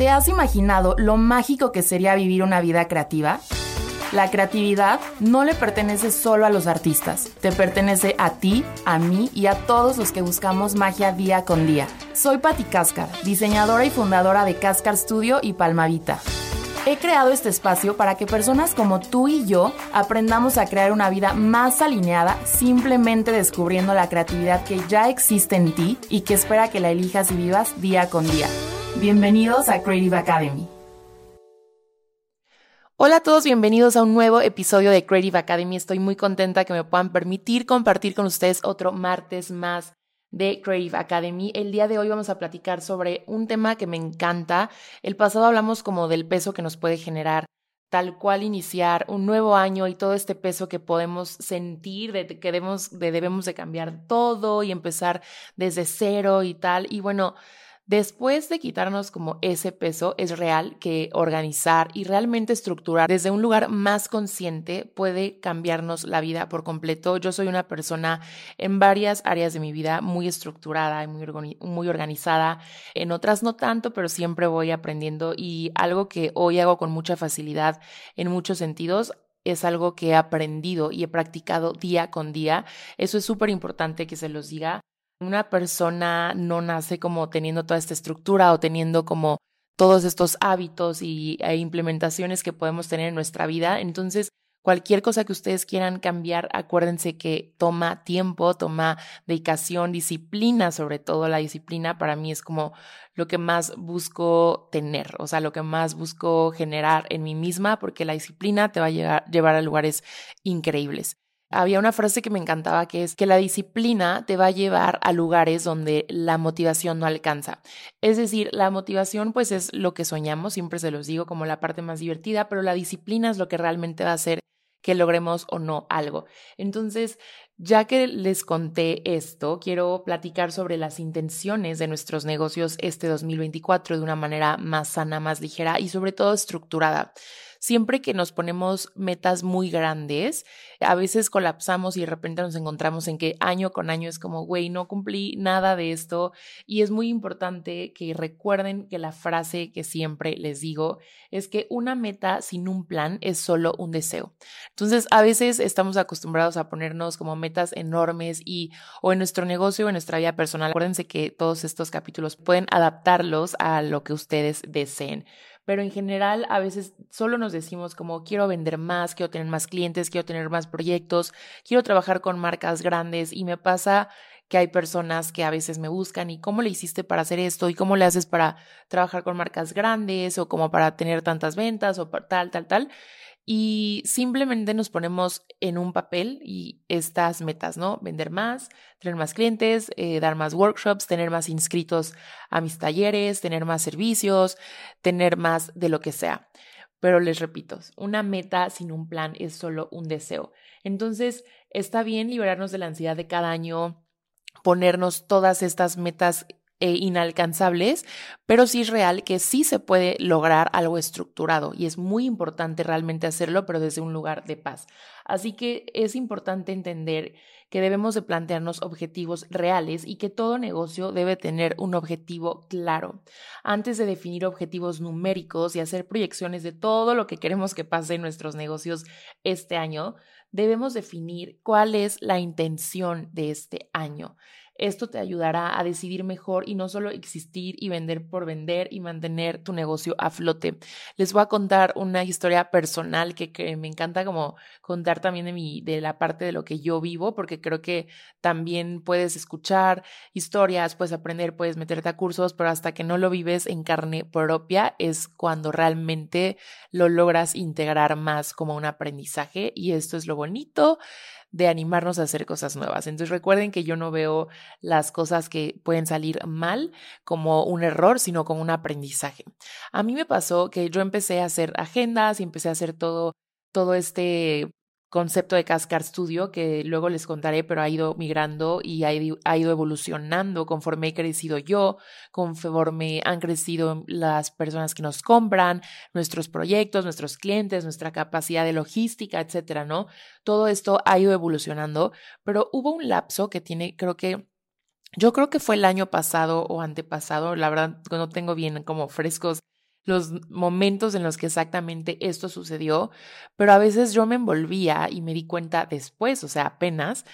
¿Te has imaginado lo mágico que sería vivir una vida creativa? La creatividad no le pertenece solo a los artistas, te pertenece a ti, a mí y a todos los que buscamos magia día con día. Soy Patti Cáscar, diseñadora y fundadora de Cáscar Studio y Palmavita. He creado este espacio para que personas como tú y yo aprendamos a crear una vida más alineada simplemente descubriendo la creatividad que ya existe en ti y que espera que la elijas y vivas día con día. Bienvenidos a Creative Academy. Hola a todos, bienvenidos a un nuevo episodio de Creative Academy. Estoy muy contenta que me puedan permitir compartir con ustedes otro martes más de Creative Academy. El día de hoy vamos a platicar sobre un tema que me encanta. El pasado hablamos como del peso que nos puede generar tal cual iniciar un nuevo año y todo este peso que podemos sentir de que debemos de, debemos de cambiar todo y empezar desde cero y tal. Y bueno, Después de quitarnos como ese peso, es real que organizar y realmente estructurar desde un lugar más consciente puede cambiarnos la vida por completo. Yo soy una persona en varias áreas de mi vida muy estructurada y muy, muy organizada, en otras no tanto, pero siempre voy aprendiendo y algo que hoy hago con mucha facilidad en muchos sentidos es algo que he aprendido y he practicado día con día. Eso es súper importante que se los diga una persona no nace como teniendo toda esta estructura o teniendo como todos estos hábitos y, e implementaciones que podemos tener en nuestra vida. Entonces, cualquier cosa que ustedes quieran cambiar, acuérdense que toma tiempo, toma dedicación, disciplina, sobre todo la disciplina para mí es como lo que más busco tener, o sea, lo que más busco generar en mí misma, porque la disciplina te va a llevar a lugares increíbles. Había una frase que me encantaba que es que la disciplina te va a llevar a lugares donde la motivación no alcanza. Es decir, la motivación pues es lo que soñamos, siempre se los digo como la parte más divertida, pero la disciplina es lo que realmente va a hacer que logremos o no algo. Entonces, ya que les conté esto, quiero platicar sobre las intenciones de nuestros negocios este 2024 de una manera más sana, más ligera y sobre todo estructurada siempre que nos ponemos metas muy grandes, a veces colapsamos y de repente nos encontramos en que año con año es como, güey, no cumplí nada de esto. Y es muy importante que recuerden que la frase que siempre les digo es que una meta sin un plan es solo un deseo. Entonces, a veces estamos acostumbrados a ponernos como metas enormes y o en nuestro negocio o en nuestra vida personal. Acuérdense que todos estos capítulos pueden adaptarlos a lo que ustedes deseen pero en general a veces solo nos decimos como quiero vender más, quiero tener más clientes, quiero tener más proyectos, quiero trabajar con marcas grandes y me pasa que hay personas que a veces me buscan y cómo le hiciste para hacer esto y cómo le haces para trabajar con marcas grandes o como para tener tantas ventas o tal, tal, tal y simplemente nos ponemos en un papel y estas metas, ¿no? Vender más, tener más clientes, eh, dar más workshops, tener más inscritos a mis talleres, tener más servicios, tener más de lo que sea. Pero les repito, una meta sin un plan es solo un deseo. Entonces, está bien liberarnos de la ansiedad de cada año, ponernos todas estas metas e inalcanzables, pero sí es real que sí se puede lograr algo estructurado y es muy importante realmente hacerlo, pero desde un lugar de paz. Así que es importante entender que debemos de plantearnos objetivos reales y que todo negocio debe tener un objetivo claro. Antes de definir objetivos numéricos y hacer proyecciones de todo lo que queremos que pase en nuestros negocios este año, debemos definir cuál es la intención de este año. Esto te ayudará a decidir mejor y no solo existir y vender por vender y mantener tu negocio a flote. Les voy a contar una historia personal que, me encanta como contar también de mi, de la parte de lo que yo vivo, porque creo que también puedes escuchar historias, puedes aprender, puedes meterte a cursos, pero hasta que no lo vives en carne propia es cuando realmente lo logras integrar más como un aprendizaje y esto es lo bonito de animarnos a hacer cosas nuevas. Entonces recuerden que yo no veo las cosas que pueden salir mal como un error, sino como un aprendizaje. A mí me pasó que yo empecé a hacer agendas y empecé a hacer todo todo este concepto de Cascar Studio que luego les contaré, pero ha ido migrando y ha ido evolucionando conforme he crecido yo, conforme han crecido las personas que nos compran, nuestros proyectos, nuestros clientes, nuestra capacidad de logística, etcétera, ¿no? Todo esto ha ido evolucionando, pero hubo un lapso que tiene, creo que yo creo que fue el año pasado o antepasado, la verdad no tengo bien como frescos los momentos en los que exactamente esto sucedió, pero a veces yo me envolvía y me di cuenta después, o sea, apenas,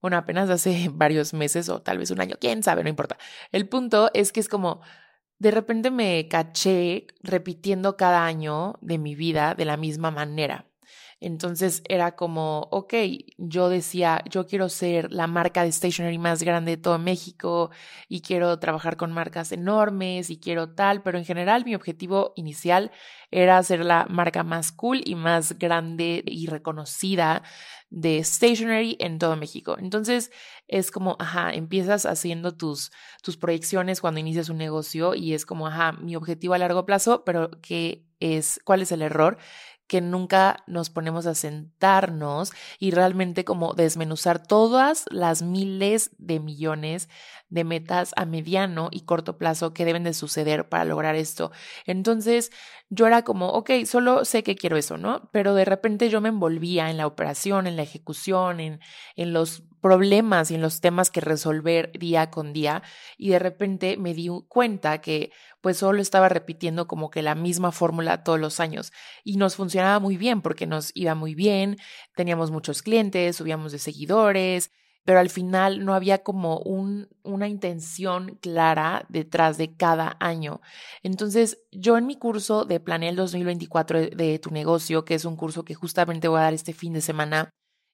bueno, apenas hace varios meses o tal vez un año, quién sabe, no importa. El punto es que es como, de repente me caché repitiendo cada año de mi vida de la misma manera. Entonces era como, ok, yo decía, yo quiero ser la marca de stationery más grande de todo México y quiero trabajar con marcas enormes y quiero tal, pero en general mi objetivo inicial era ser la marca más cool y más grande y reconocida de stationery en todo México. Entonces es como, ajá, empiezas haciendo tus, tus proyecciones cuando inicias un negocio y es como, ajá, mi objetivo a largo plazo, pero ¿qué es, cuál es el error? Que nunca nos ponemos a sentarnos y realmente como desmenuzar todas las miles de millones de metas a mediano y corto plazo que deben de suceder para lograr esto. Entonces yo era como, ok, solo sé que quiero eso, ¿no? Pero de repente yo me envolvía en la operación, en la ejecución, en, en los problemas y en los temas que resolver día con día y de repente me di cuenta que pues solo estaba repitiendo como que la misma fórmula todos los años y nos funcionaba muy bien porque nos iba muy bien, teníamos muchos clientes, subíamos de seguidores, pero al final no había como un, una intención clara detrás de cada año. Entonces, yo en mi curso de Planel 2024 de tu negocio, que es un curso que justamente voy a dar este fin de semana,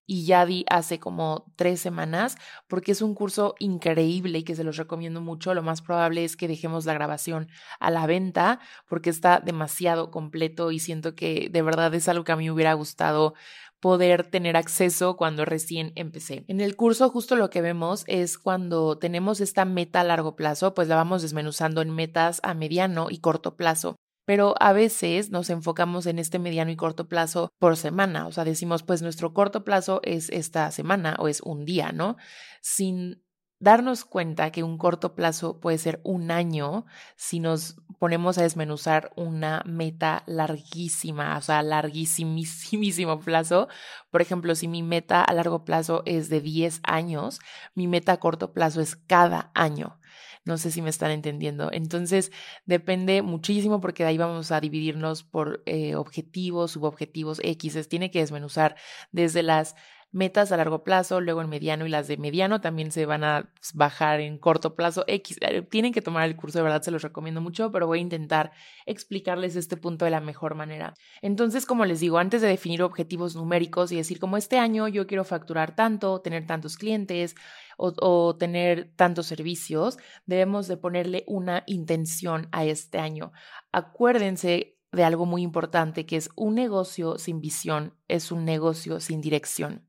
y ya di hace como tres semanas porque es un curso increíble y que se los recomiendo mucho. Lo más probable es que dejemos la grabación a la venta porque está demasiado completo y siento que de verdad es algo que a mí me hubiera gustado poder tener acceso cuando recién empecé. En el curso justo lo que vemos es cuando tenemos esta meta a largo plazo, pues la vamos desmenuzando en metas a mediano y corto plazo pero a veces nos enfocamos en este mediano y corto plazo por semana, o sea, decimos, pues nuestro corto plazo es esta semana o es un día, ¿no? Sin darnos cuenta que un corto plazo puede ser un año si nos ponemos a desmenuzar una meta larguísima, o sea, larguísimísimo plazo. Por ejemplo, si mi meta a largo plazo es de 10 años, mi meta a corto plazo es cada año. No sé si me están entendiendo. Entonces, depende muchísimo porque de ahí vamos a dividirnos por eh, objetivos, subobjetivos, X. Tiene que desmenuzar desde las metas a largo plazo, luego en mediano y las de mediano también se van a bajar en corto plazo X. Eh, tienen que tomar el curso, de verdad se los recomiendo mucho, pero voy a intentar explicarles este punto de la mejor manera. Entonces, como les digo, antes de definir objetivos numéricos y decir como este año yo quiero facturar tanto, tener tantos clientes o, o tener tantos servicios, debemos de ponerle una intención a este año. Acuérdense de algo muy importante, que es un negocio sin visión, es un negocio sin dirección.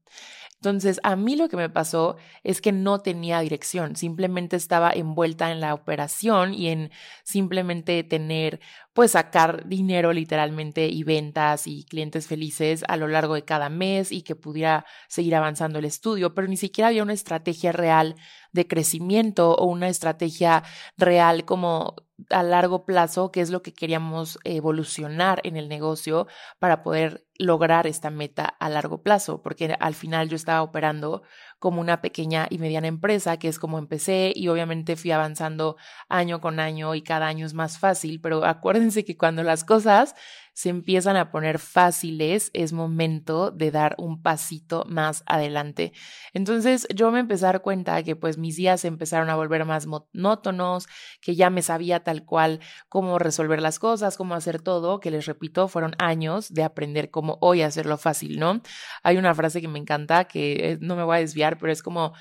Entonces, a mí lo que me pasó es que no tenía dirección, simplemente estaba envuelta en la operación y en simplemente tener, pues sacar dinero literalmente y ventas y clientes felices a lo largo de cada mes y que pudiera seguir avanzando el estudio, pero ni siquiera había una estrategia real de crecimiento o una estrategia real como a largo plazo, que es lo que queríamos evolucionar en el negocio para poder lograr esta meta a largo plazo, porque al final yo estaba operando como una pequeña y mediana empresa, que es como empecé y obviamente fui avanzando año con año y cada año es más fácil, pero acuérdense que cuando las cosas se empiezan a poner fáciles, es momento de dar un pasito más adelante. Entonces yo me empecé a dar cuenta que pues mis días se empezaron a volver más monótonos, que ya me sabía tal cual cómo resolver las cosas, cómo hacer todo, que les repito, fueron años de aprender cómo hoy hacerlo fácil, ¿no? Hay una frase que me encanta, que eh, no me voy a desviar, pero es como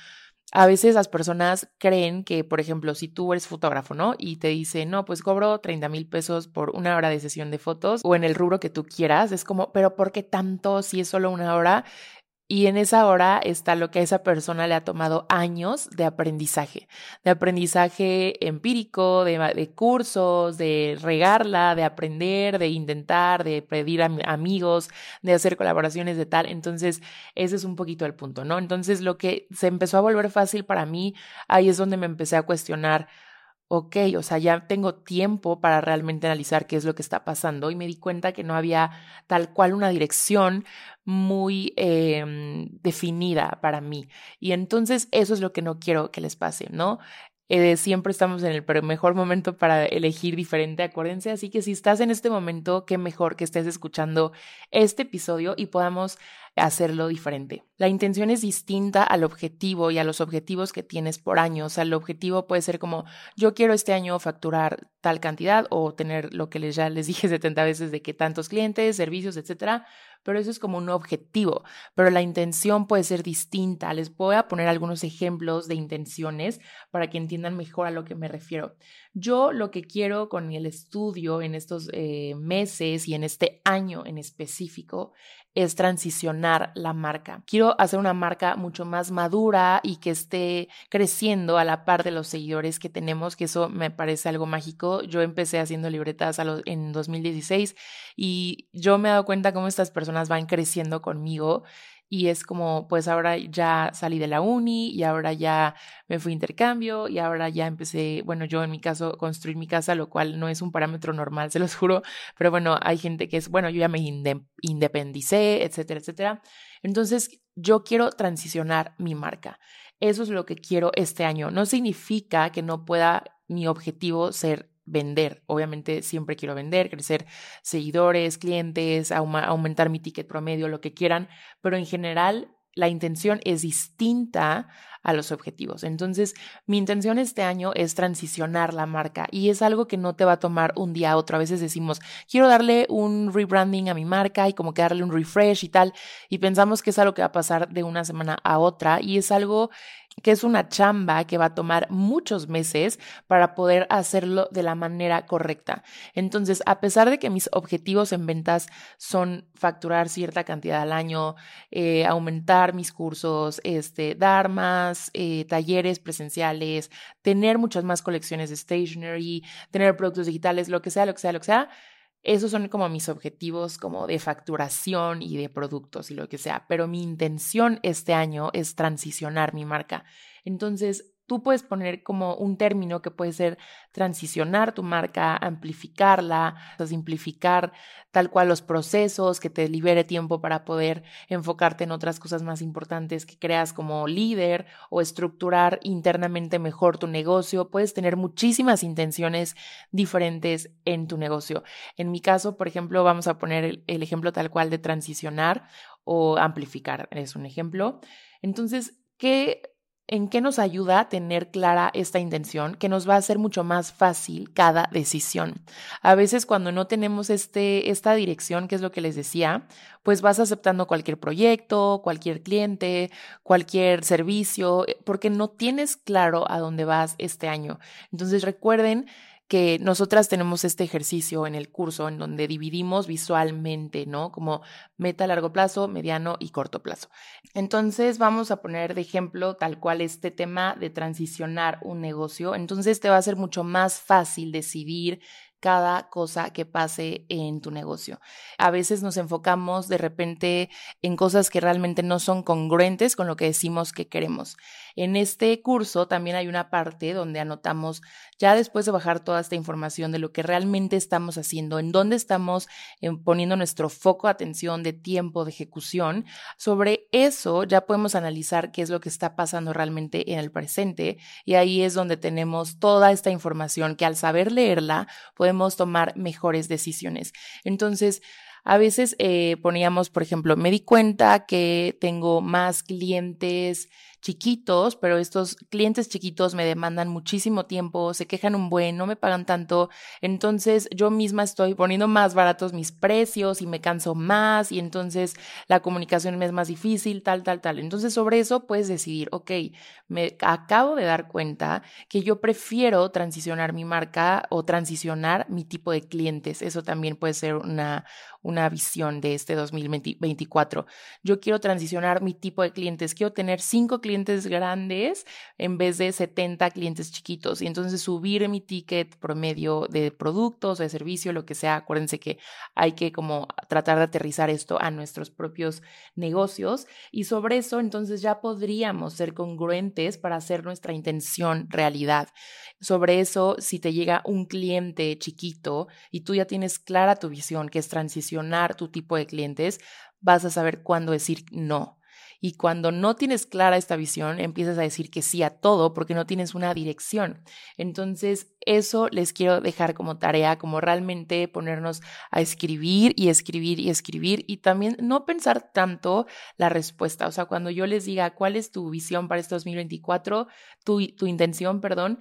a veces las personas creen que, por ejemplo, si tú eres fotógrafo, ¿no? Y te dice, no, pues cobro 30 mil pesos por una hora de sesión de fotos o en el rubro que tú quieras, es como, pero ¿por qué tanto si es solo una hora? Y en esa hora está lo que a esa persona le ha tomado años de aprendizaje, de aprendizaje empírico, de, cursos, de regarla, de aprender, de intentar, de pedir amigos, de hacer colaboraciones de tal. Entonces, ese es un poquito el punto, ¿no? Entonces, lo que se empezó a volver fácil para mí, ahí es donde me empecé a cuestionar ok, o sea, ya tengo tiempo para realmente analizar qué es lo que está pasando y me di cuenta que no había tal cual una dirección muy em, definida para mí. Y entonces eso es lo que no quiero que les pase, ¿no? Eh, siempre estamos en el mejor momento para elegir diferente, acuérdense. Así que si estás en este momento, qué mejor que estés escuchando este episodio y podamos hacerlo diferente. La intención es distinta al objetivo y a los objetivos que tienes por año. O sea, el objetivo puede ser como yo quiero este año facturar tal cantidad o tener lo que les, ya les dije 70 veces de que tantos clientes, servicios, etcétera pero eso es como un objetivo, pero la intención puede ser distinta. Les voy a poner algunos ejemplos de intenciones para que entiendan mejor a lo que me refiero. Yo lo que quiero con el estudio en estos eh, meses y en este año en específico es transicionar la marca. Quiero hacer una marca mucho más madura y que esté creciendo a la par de los seguidores que tenemos, que eso me parece algo mágico. Yo empecé haciendo libretas en 2016 y yo me he dado cuenta cómo estas personas van creciendo conmigo y es como, pues ahora ya salí de la uni y ahora ya me fui intercambio y ahora ya empecé, bueno, yo en mi caso, construir mi casa, lo cual no es un parámetro normal, se los juro, pero bueno, hay gente que es, bueno, yo ya me independicé, etcétera, etcétera. Entonces, yo quiero transicionar mi marca. Eso es lo que quiero este año. No significa que no pueda mi objetivo ser vender. Obviamente siempre quiero vender, crecer seguidores, clientes, aumentar mi ticket promedio, lo que quieran, pero en general la intención es distinta a los objetivos. Entonces, mi intención este año es transicionar la marca y es algo que no te va a tomar un día a otro. A veces decimos, quiero darle un rebranding a mi marca y como que darle un refresh y tal, y pensamos que es algo que va a pasar de una semana a otra y es algo que es una chamba que va a tomar muchos meses para poder hacerlo de la manera correcta. Entonces, a pesar de que mis objetivos en ventas son facturar cierta cantidad al año, eh, aumentar mis cursos, este, dar más eh, talleres presenciales, tener muchas más colecciones de stationery, tener productos digitales, lo que sea, lo que sea, lo que sea, esos son como mis objetivos como de facturación y de productos y lo que sea, pero mi intención este año es transicionar mi marca. Entonces, Tú puedes poner como un término que puede ser transicionar tu marca, amplificarla, simplificar tal cual los procesos, que te libere tiempo para poder enfocarte en otras cosas más importantes que creas como líder o estructurar internamente mejor tu negocio. Puedes tener muchísimas intenciones diferentes en tu negocio. En mi caso, por ejemplo, vamos a poner el, ejemplo tal cual de transicionar o amplificar. Es un ejemplo. Entonces, ¿qué ¿En qué nos ayuda a tener clara esta intención que nos va a hacer mucho más fácil cada decisión? A veces cuando no tenemos este, esta dirección, que es lo que les decía, pues vas aceptando cualquier proyecto, cualquier cliente, cualquier servicio, eh, porque no tienes claro a dónde vas este año. Entonces recuerden que nosotras tenemos este ejercicio en el curso en donde dividimos visualmente, ¿no? Como meta a largo plazo, mediano y corto plazo. Entonces vamos a poner de ejemplo tal cual este tema de transicionar un negocio. Entonces te va a ser mucho más fácil decidir cada cosa que pase en tu negocio. A veces nos enfocamos de repente en cosas que realmente no son congruentes con lo que decimos que queremos. En este curso también hay una parte donde anotamos, ya después de bajar toda esta información de lo que realmente estamos haciendo, en dónde estamos eh, poniendo nuestro foco, atención de tiempo, de ejecución, sobre eso ya podemos analizar qué es lo que está pasando realmente en el presente y ahí es donde tenemos toda esta información que al saber leerla podemos tomar mejores decisiones. Entonces, a veces eh, poníamos, por ejemplo, me di cuenta que tengo más clientes chiquitos, pero estos clientes chiquitos me demandan muchísimo tiempo, se quejan un buen, no me pagan tanto, entonces yo misma estoy poniendo más baratos mis precios y me canso más y entonces la comunicación me es más difícil, tal, tal, tal. Entonces sobre eso puedes decidir, ok, me acabo de dar cuenta que yo prefiero transicionar mi marca o transicionar mi tipo de clientes. Eso también puede ser una, una visión de este 2024. Yo quiero transicionar mi tipo de clientes, quiero tener cinco clientes grandes en vez de 70 clientes chiquitos y entonces subir mi ticket promedio de productos, de servicio, lo que sea. Acuérdense que hay que como tratar de aterrizar esto a nuestros propios negocios y sobre eso entonces ya podríamos ser congruentes para hacer nuestra intención realidad. Sobre eso, si te llega un cliente chiquito y tú ya tienes clara tu visión, que es transicionar tu tipo de clientes, vas a saber cuándo decir no. Y cuando no tienes clara esta visión, empiezas a decir que sí a todo porque no tienes una dirección. Entonces, eso les quiero dejar como tarea, como realmente ponernos a escribir y escribir y escribir y también no pensar tanto la respuesta. O sea, cuando yo les diga cuál es tu visión para este 2024, tu, tu intención, perdón,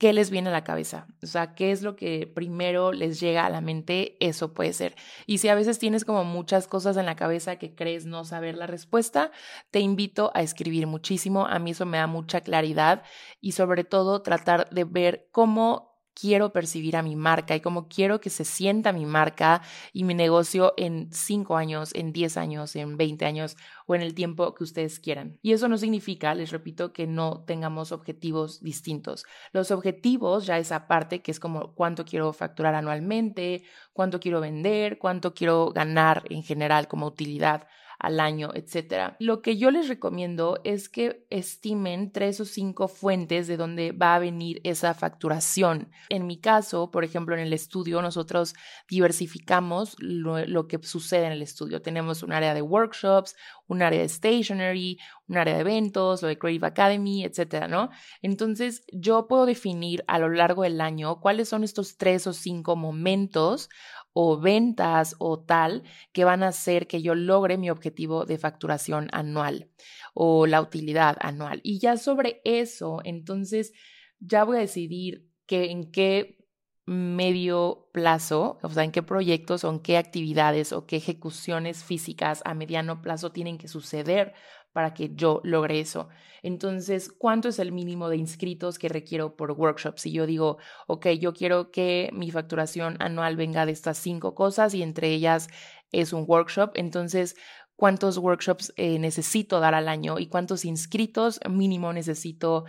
¿qué les viene a la cabeza? O sea, ¿qué es lo que primero les llega a la mente? Eso puede ser. Y si a veces tienes como muchas cosas en la cabeza que crees no saber la respuesta, te invito a escribir muchísimo. A mí eso me da mucha claridad y sobre todo tratar de ver cómo quiero percibir a mi marca y cómo quiero que se sienta mi marca y mi negocio en 5 años, en 10 años, en 20 años o en el tiempo que ustedes quieran. Y eso no significa, les repito, que no tengamos objetivos distintos. Los objetivos, ya esa parte que es como cuánto quiero facturar anualmente, cuánto quiero vender, cuánto quiero ganar en general como utilidad al año, etcétera. Lo que yo les recomiendo es que estimen tres o cinco fuentes de donde va a venir esa facturación. En mi caso, por ejemplo, en el estudio, nosotros diversificamos lo, que sucede en el estudio. Tenemos un área de workshops, un área de stationery, un área de eventos, lo de Creative Academy, etcétera, ¿no? Entonces, yo puedo definir a lo largo del año cuáles son estos tres o cinco momentos o ventas o tal que van a hacer que yo logre mi objetivo de facturación anual o la utilidad anual. Y ya sobre eso, entonces ya voy a decidir que en qué medio plazo, o sea, en qué proyectos o en qué actividades o qué ejecuciones físicas a mediano plazo tienen que suceder para que yo logre eso. Entonces, ¿cuánto es el mínimo de inscritos que requiero por workshop? Si yo digo, ok, yo quiero que mi facturación anual venga de estas cinco cosas y entre ellas es un workshop, entonces, ¿cuántos workshops eh, necesito dar al año y cuántos inscritos mínimo necesito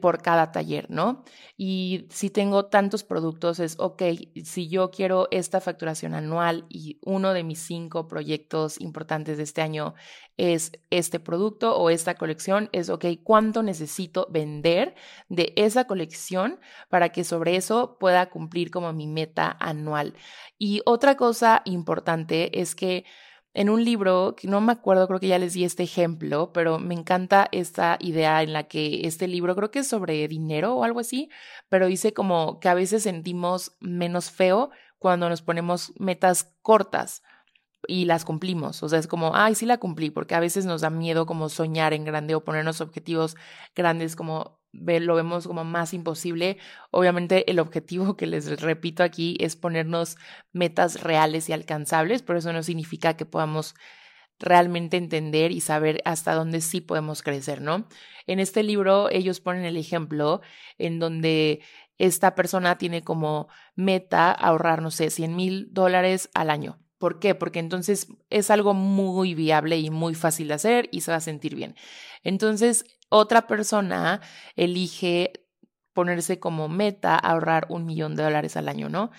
por cada taller, ¿no? Y si tengo tantos productos, es, ok, si yo quiero esta facturación anual y uno de mis cinco proyectos importantes de este año es este producto o esta colección, es, ok, ¿cuánto necesito vender de esa colección para que sobre eso pueda cumplir como mi meta anual? Y otra cosa importante es que en un libro, que no me acuerdo, creo que ya les di este ejemplo, pero me encanta esta idea en la que este libro, creo que es sobre dinero o algo así, pero dice como que a veces sentimos menos feo cuando nos ponemos metas cortas y las cumplimos. O sea, es como, ay, sí la cumplí, porque a veces nos da miedo como soñar en grande o ponernos objetivos grandes como lo vemos como más imposible. Obviamente el objetivo que les repito aquí es ponernos metas reales y alcanzables, pero eso no significa que podamos realmente entender y saber hasta dónde sí podemos crecer, ¿no? En este libro ellos ponen el ejemplo en donde esta persona tiene como meta ahorrar, no sé, 100 mil dólares al año. ¿Por qué? Porque entonces es algo muy viable y muy fácil de hacer y se va a sentir bien. Entonces, otra persona elige ponerse como meta ahorrar un millón de dólares al año, ¿no?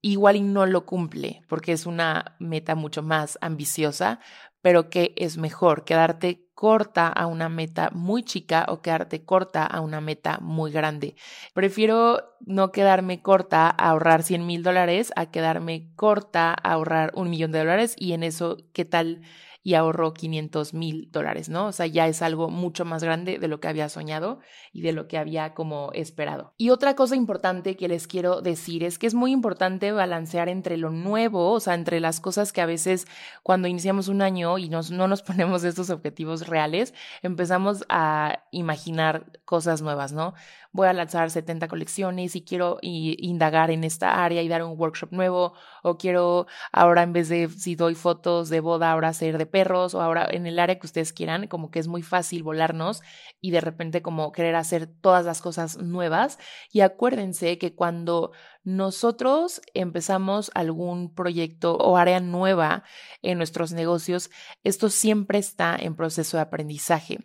Igual y no lo cumple porque es una meta mucho más ambiciosa, pero que es mejor quedarte corta a una meta muy chica o quedarte corta a una meta muy grande. Prefiero no quedarme corta a ahorrar 100 mil dólares a quedarme corta a ahorrar un millón de dólares y en eso, ¿qué tal? Y ahorró 500 mil dólares, ¿no? O sea, ya es algo mucho más grande de lo que había soñado y de lo que había como esperado. Y otra cosa importante que les quiero decir es que es muy importante balancear entre lo nuevo, o sea, entre las cosas que a veces cuando iniciamos un año y nos, no nos ponemos estos objetivos reales, empezamos a imaginar cosas nuevas, ¿no? Voy a lanzar 70 colecciones y quiero indagar en esta área y dar un workshop nuevo, o quiero ahora en vez de si doy fotos de boda, ahora hacer de perros, o ahora en el área que ustedes quieran, como que es muy fácil volarnos y de repente como querer hacer todas las cosas nuevas. Y acuérdense que cuando nosotros empezamos algún proyecto o área nueva en nuestros negocios, esto siempre está en proceso de aprendizaje.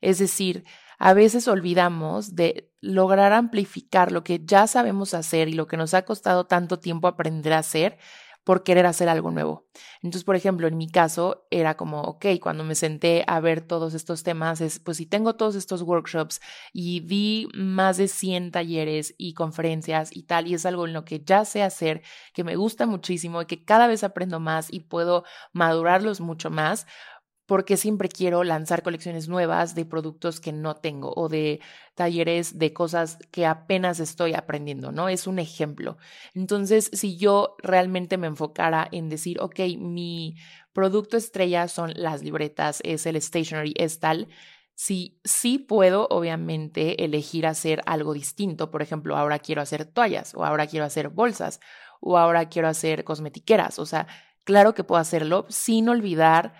Es decir, a veces olvidamos de lograr amplificar lo que ya sabemos hacer y lo que nos ha costado tanto tiempo aprender a hacer por querer hacer algo nuevo. Entonces, por ejemplo, en mi caso era como, ok, cuando me senté a ver todos estos temas, es, pues si tengo todos estos workshops y vi más de 100 talleres y conferencias y tal, y es algo en lo que ya sé hacer, que me gusta muchísimo y que cada vez aprendo más y puedo madurarlos mucho más, porque siempre quiero lanzar colecciones nuevas de productos que no tengo o de talleres de cosas que apenas estoy aprendiendo, ¿no? Es un ejemplo. Entonces, si yo realmente me enfocara en decir, ok, mi producto estrella son las libretas, es el stationery, es tal, Sí, sí puedo, obviamente, elegir hacer algo distinto. Por ejemplo, ahora quiero hacer toallas, o ahora quiero hacer bolsas, o ahora quiero hacer cosmetiqueras. O sea, claro que puedo hacerlo sin olvidar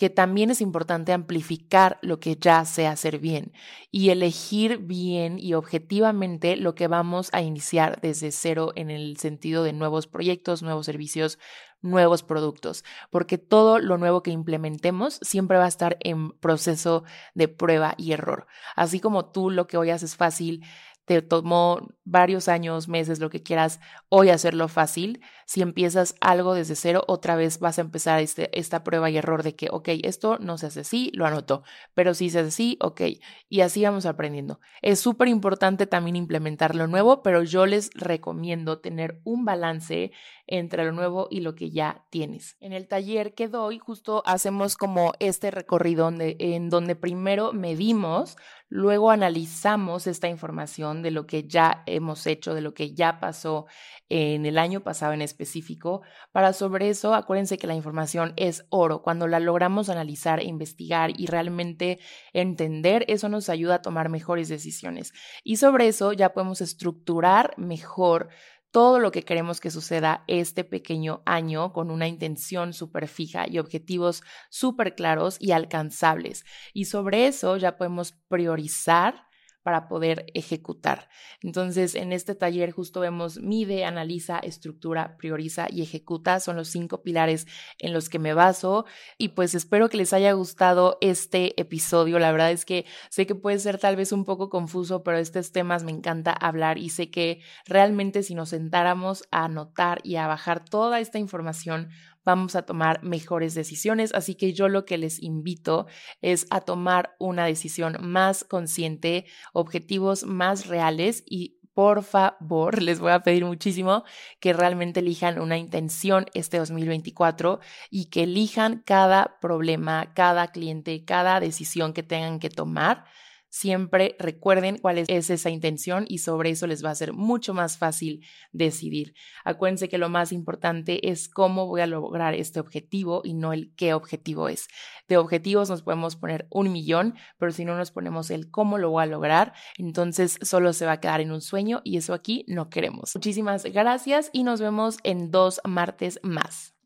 que también es importante amplificar lo que ya sé hacer bien y elegir bien y objetivamente lo que vamos a iniciar desde cero en el sentido de nuevos proyectos, nuevos servicios, nuevos productos, porque todo lo nuevo que implementemos siempre va a estar en proceso de prueba y error. Así como tú lo que hoy haces fácil te tomó varios años, meses, lo que quieras, hoy hacerlo fácil. Si empiezas algo desde cero, otra vez vas a empezar este, esta prueba y error de que, ok, esto no se hace así, lo anoto, pero si se hace así, ok, y así vamos aprendiendo. Es súper importante también implementar lo nuevo, pero yo les recomiendo tener un balance entre lo nuevo y lo que ya tienes. En el taller que doy, justo hacemos como este recorrido donde, en donde primero medimos Luego analizamos esta información de lo que ya hemos hecho, de lo que ya pasó en el año pasado en específico. Para sobre eso, acuérdense que la información es oro. Cuando la logramos analizar, investigar y realmente entender, eso nos ayuda a tomar mejores decisiones. Y sobre eso ya podemos estructurar mejor todo lo que queremos que suceda este pequeño año con una intención súper fija y objetivos súper claros y alcanzables. Y sobre eso ya podemos priorizar para poder ejecutar. Entonces, en este taller justo vemos mide, analiza, estructura, prioriza y ejecuta. Son los cinco pilares en los que me baso. Y pues espero que les haya gustado este episodio. La verdad es que sé que puede ser tal vez un poco confuso, pero estos temas me encanta hablar y sé que realmente si nos sentáramos a anotar y a bajar toda esta información, vamos a tomar mejores decisiones. Así que yo lo que les invito es a tomar una decisión más consciente, objetivos más reales y por favor, les voy a pedir muchísimo que realmente elijan una intención este 2024 y que elijan cada problema, cada cliente, cada decisión que tengan que tomar siempre recuerden cuál es esa intención y sobre eso les va a ser mucho más fácil decidir. Acuérdense que lo más importante es cómo voy a lograr este objetivo y no el qué objetivo es. De objetivos nos podemos poner un millón, pero si no nos ponemos el cómo lo voy a lograr, entonces solo se va a quedar en un sueño y eso aquí no queremos. Muchísimas gracias y nos vemos en dos martes más.